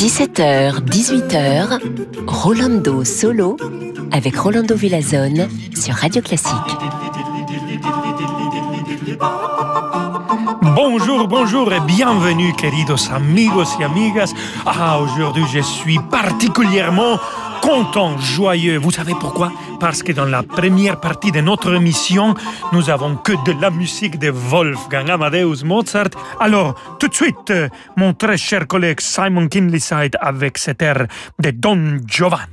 17h, 18h, Rolando Solo avec Rolando Villazone sur Radio Classique. Bonjour, bonjour et bienvenue, queridos amigos y amigas. Ah, aujourd'hui, je suis particulièrement content, joyeux. Vous savez pourquoi? Parce que dans la première partie de notre émission, nous avons que de la musique de Wolfgang Amadeus Mozart. Alors, tout de suite, mon très cher collègue Simon Kinleyside avec cet air de Don Giovanni.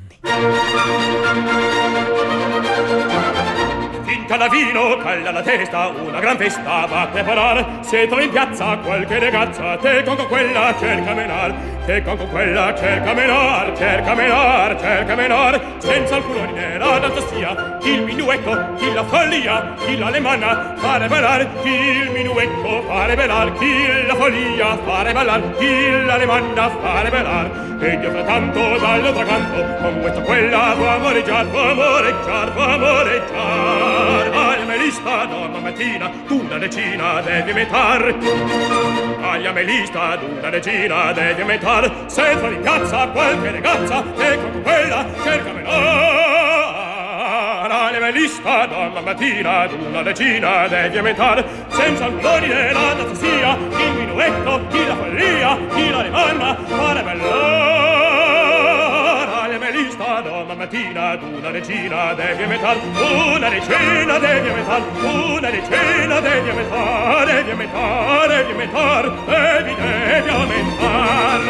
cala vino, calla la testa, una gran festa va preparar. Se in piazza qualche ragazza, te con quella cerca menar, che con quella cerca menor, cerca menor, cerca menor, senza alcun ordine la danza sia, il minuetto, chi la follia, chi l'alemana, fare ballar, chi il minuetto, fare ballar, chi la follia, fare ballar, chi l'alemana, fare ballar, e io frattanto dall'altro canto, con questa quella può amoreggiar, può amoreggiar, può amoreggiar, al melista, donna mattina, tu la decina devi metar agli amelista d'una regina devi aumentar se trovi in piazza qualche ragazza E con quella cercamela all'amelista donna mattina d'una regina devi aumentar senza l'odore la tassia il minuetto chi la follia chi la rimanna fare bella melista donna mattina d'una regina devi metal una regina devi metal una regina devi metal devi metal devi metal devi devi aumentar.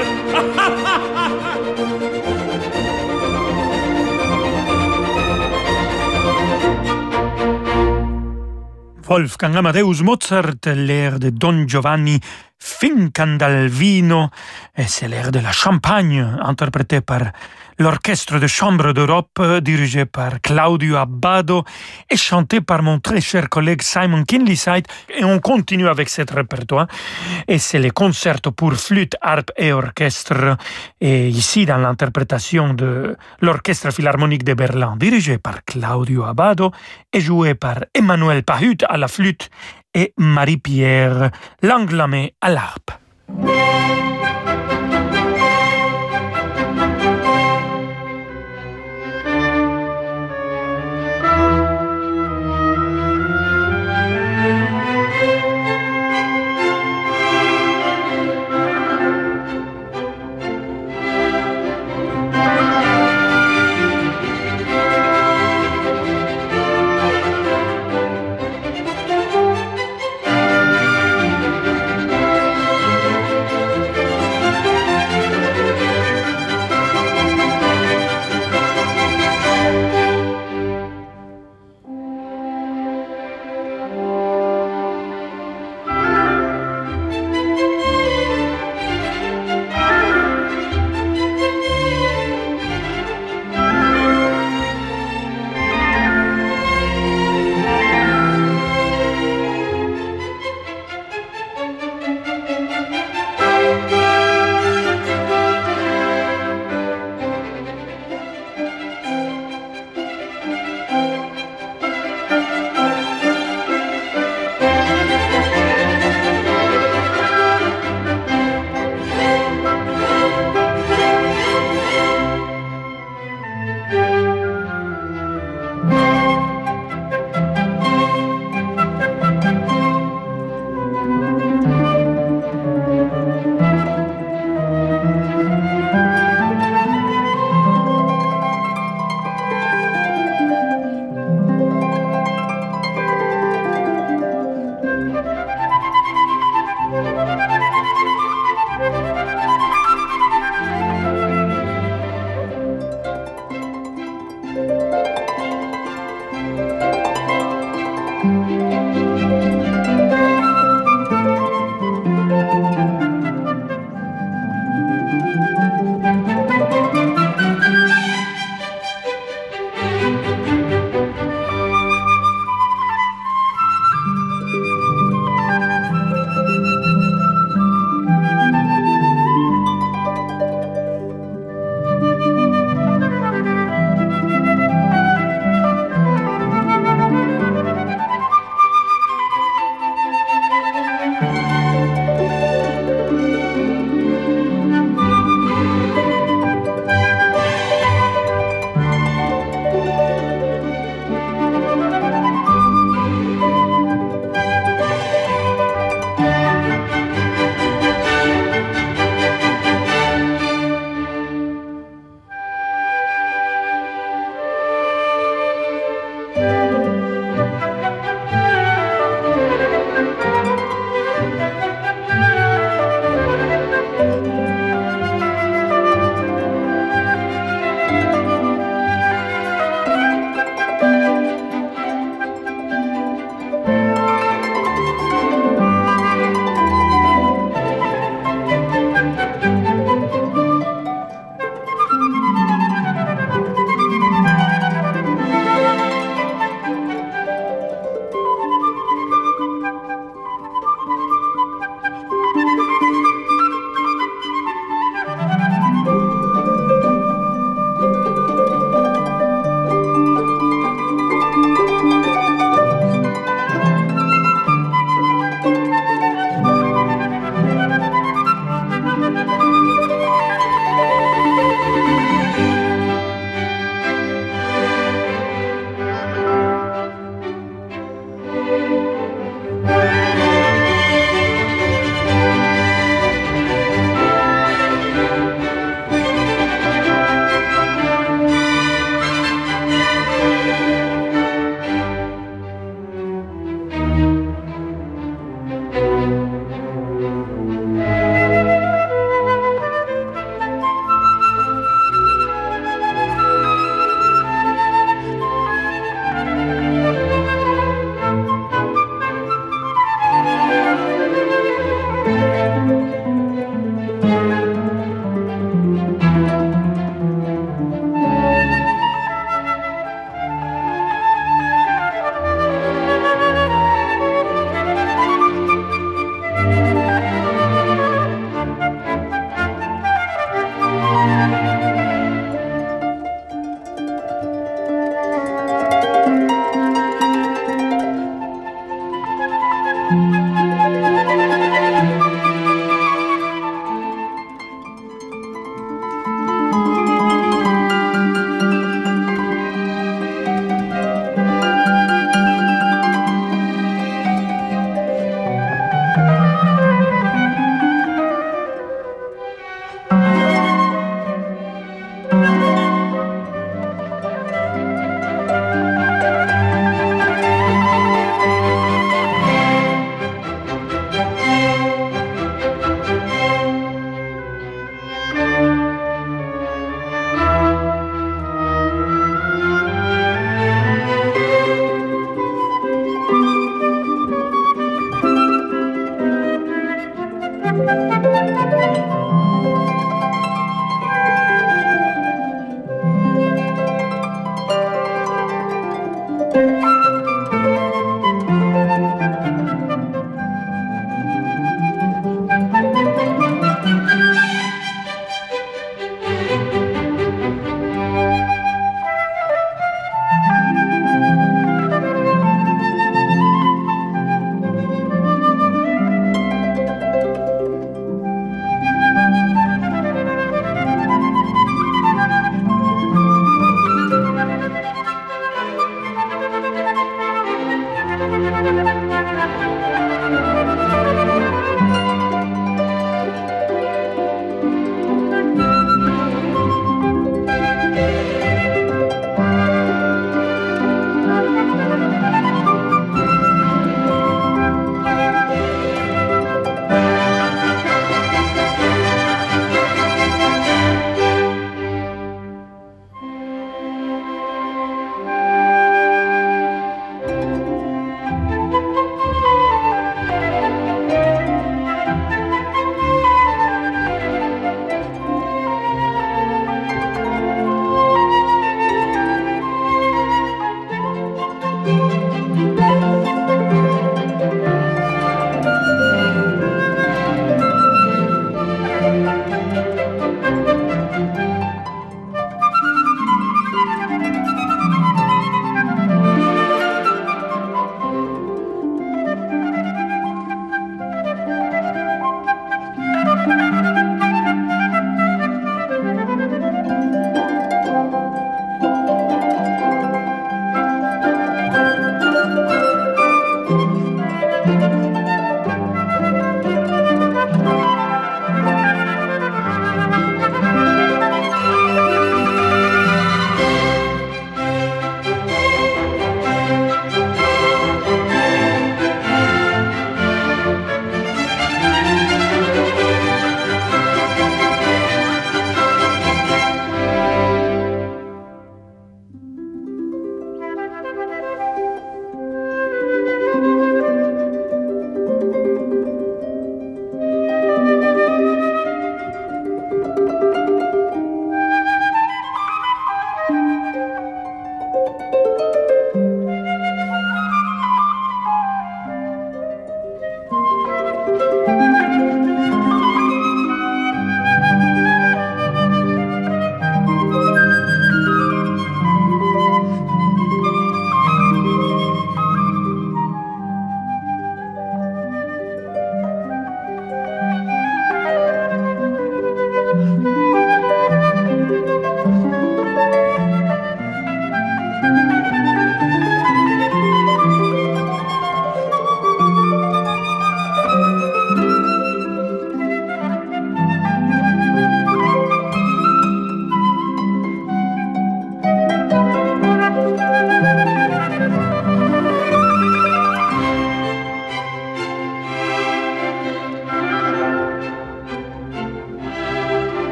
Wolfgang Amadeus Mozart, l'air de Don Giovanni Fincandalvino, et c'est l'air de la Champagne, interprété par l'orchestre de chambre d'Europe dirigé par Claudio Abbado et chanté par mon très cher collègue Simon Kinleyside. Et on continue avec cet répertoire. Et c'est le concerto pour flûte, harpe et orchestre. Et ici, dans l'interprétation de l'orchestre philharmonique de Berlin, dirigé par Claudio Abbado et joué par Emmanuel Pahut à la flûte et Marie-Pierre Langlamé à l'harpe.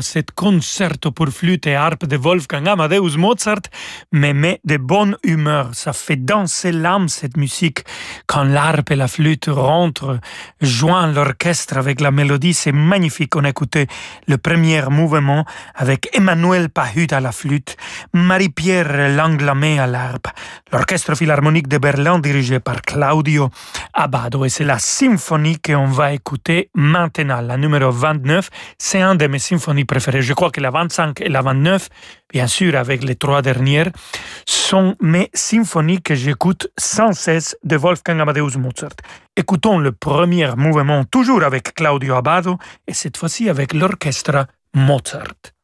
Cet concerto pour flûte et harpe de Wolfgang Amadeus Mozart me met de bonne humeur. Ça fait danser l'âme cette musique quand l'harpe et la flûte rentrent, joignent l'orchestre avec la mélodie. C'est magnifique. On écoutait le premier mouvement avec Emmanuel Pahut à la flûte, Marie-Pierre Langlamé à l'harpe, l'orchestre philharmonique de Berlin dirigé par Claudio Abbado. Et c'est la symphonie qu'on va écouter maintenant, la numéro 29. C'est un de mes symphonies préférées. Je crois que la 25 et la 29, bien sûr avec les trois dernières, sont mes symphonies que j'écoute sans cesse de Wolfgang Amadeus Mozart. Écoutons le premier mouvement toujours avec Claudio Abbado et cette fois-ci avec l'orchestre Mozart.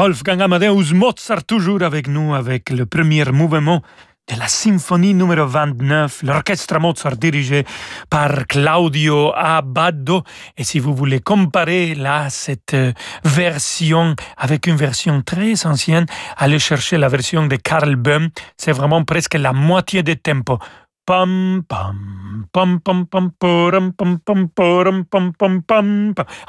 Wolfgang Amadeus Mozart toujours avec nous avec le premier mouvement de la symphonie numéro 29, l'orchestre Mozart dirigé par Claudio Abbado. Et si vous voulez comparer là cette euh, version avec une version très ancienne, allez chercher la version de Karl Böhm. C'est vraiment presque la moitié des tempos.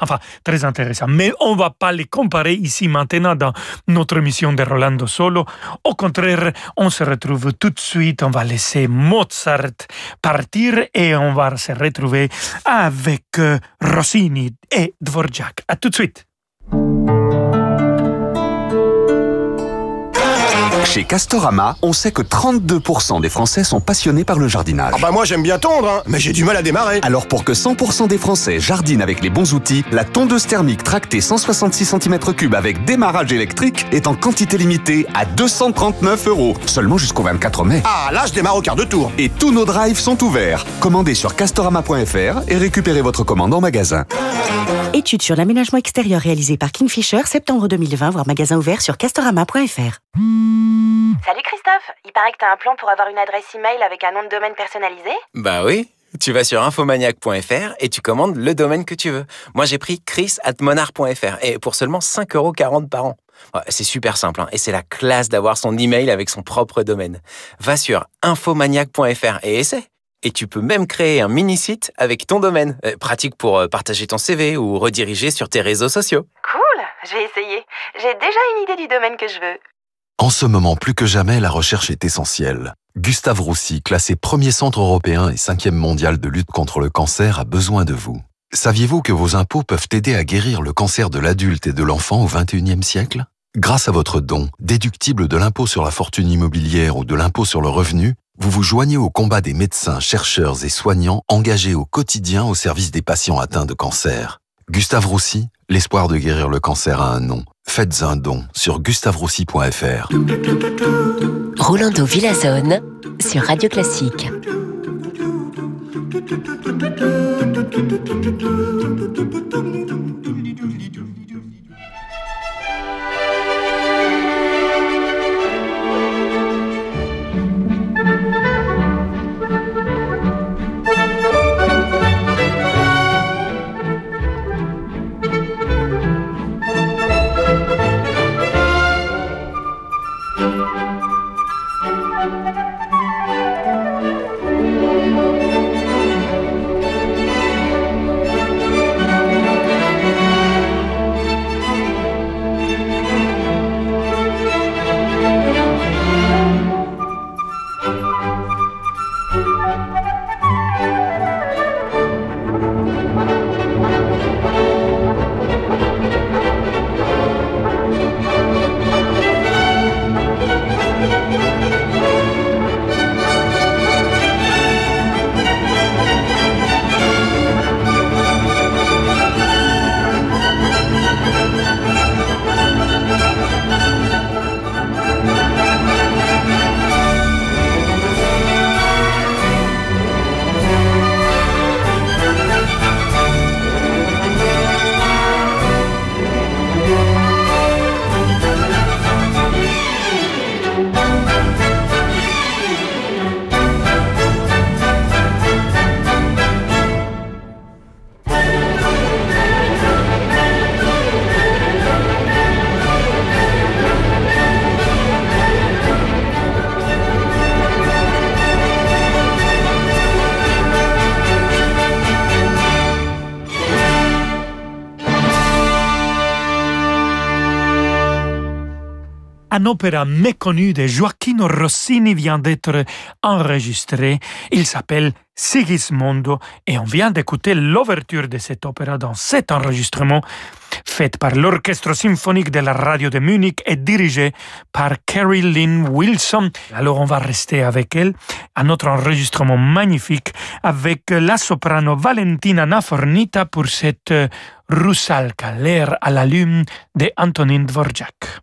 Enfin, très intéressant. Mais on va pas les comparer ici maintenant dans notre émission de Rolando Solo. Au contraire, on se retrouve tout de suite. On va laisser Mozart partir et on va se retrouver avec Rossini et Dvorak. À tout de suite. Chez Castorama, on sait que 32% des Français sont passionnés par le jardinage. Ah bah moi j'aime bien tondre, hein, mais j'ai du mal à démarrer. Alors pour que 100% des Français jardinent avec les bons outils, la tondeuse thermique tractée 166 cm3 avec démarrage électrique est en quantité limitée à 239 euros. Seulement jusqu'au 24 mai. Ah là je démarre au quart de tour. Et tous nos drives sont ouverts. Commandez sur castorama.fr et récupérez votre commande en magasin. Étude sur l'aménagement extérieur réalisée par Kingfisher, septembre 2020, voire magasin ouvert sur castorama.fr. Salut Christophe, il paraît que t'as un plan pour avoir une adresse email avec un nom de domaine personnalisé Bah oui, tu vas sur infomaniac.fr et tu commandes le domaine que tu veux. Moi j'ai pris chris.monard.fr et pour seulement 5,40€ par an. c'est super simple hein, et c'est la classe d'avoir son email avec son propre domaine. Va sur infomaniac.fr et essaie. Et tu peux même créer un mini-site avec ton domaine. Euh, pratique pour euh, partager ton CV ou rediriger sur tes réseaux sociaux. Cool, je vais essayer. J'ai déjà une idée du domaine que je veux. En ce moment, plus que jamais, la recherche est essentielle. Gustave Roussy, classé premier centre européen et cinquième mondial de lutte contre le cancer, a besoin de vous. Saviez-vous que vos impôts peuvent aider à guérir le cancer de l'adulte et de l'enfant au XXIe siècle? Grâce à votre don, déductible de l'impôt sur la fortune immobilière ou de l'impôt sur le revenu, vous vous joignez au combat des médecins, chercheurs et soignants engagés au quotidien au service des patients atteints de cancer. Gustave Roussy, l'espoir de guérir le cancer a un nom. Faites un don sur gustaveroussy.fr. Rolando Villazone sur Radio Classique. Un opéra méconnu de Gioacchino Rossini vient d'être enregistré. Il s'appelle Sigismondo et on vient d'écouter l'ouverture de cet opéra dans cet enregistrement fait par l'Orchestre symphonique de la radio de Munich et dirigé par Carrie Lynn Wilson. Alors on va rester avec elle, un autre enregistrement magnifique avec la soprano Valentina Nafornita pour cette Rusalka, l'air à la lune de Antonin Dvorak.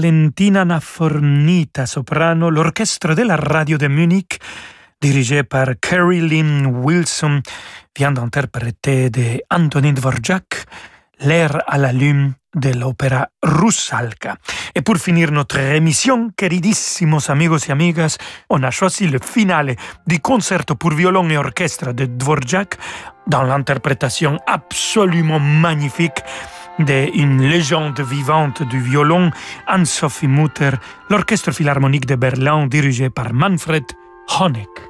Valentina Nafornita, soprano, l'orchestre de la radio de Munich, dirigé par Carrie Lynn Wilson, vient d'interpréter de Antonin Dvorak l'air à la lune de l'opéra Rusalka. Et pour finir notre émission, queridissimos amigos y amigas, on a choisi le finale du concerto pour violon et orchestre de Dvorak dans l'interprétation absolument magnifique d'une légende vivante du violon, Anne-Sophie Mutter, l'Orchestre philharmonique de Berlin dirigé par Manfred Honeck.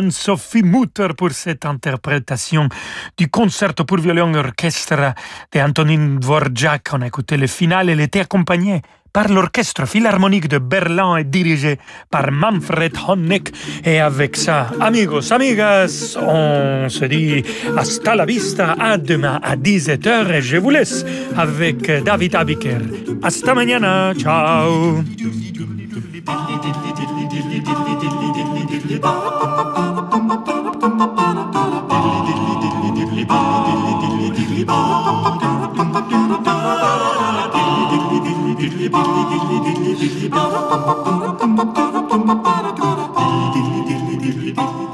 Anne-Sophie Mutter pour cette interprétation du concerto pour violon orchestre de Antonin Dvorak. On a écouté le final, elle était accompagnée par l'Orchestre Philharmonique de Berlin et dirigé par Manfred Honeck. Et avec ça, amigos, amigas, on se dit hasta la vista, à demain à 17h et je vous laisse avec David Abiker. Hasta mañana, ciao! Diddly-bop.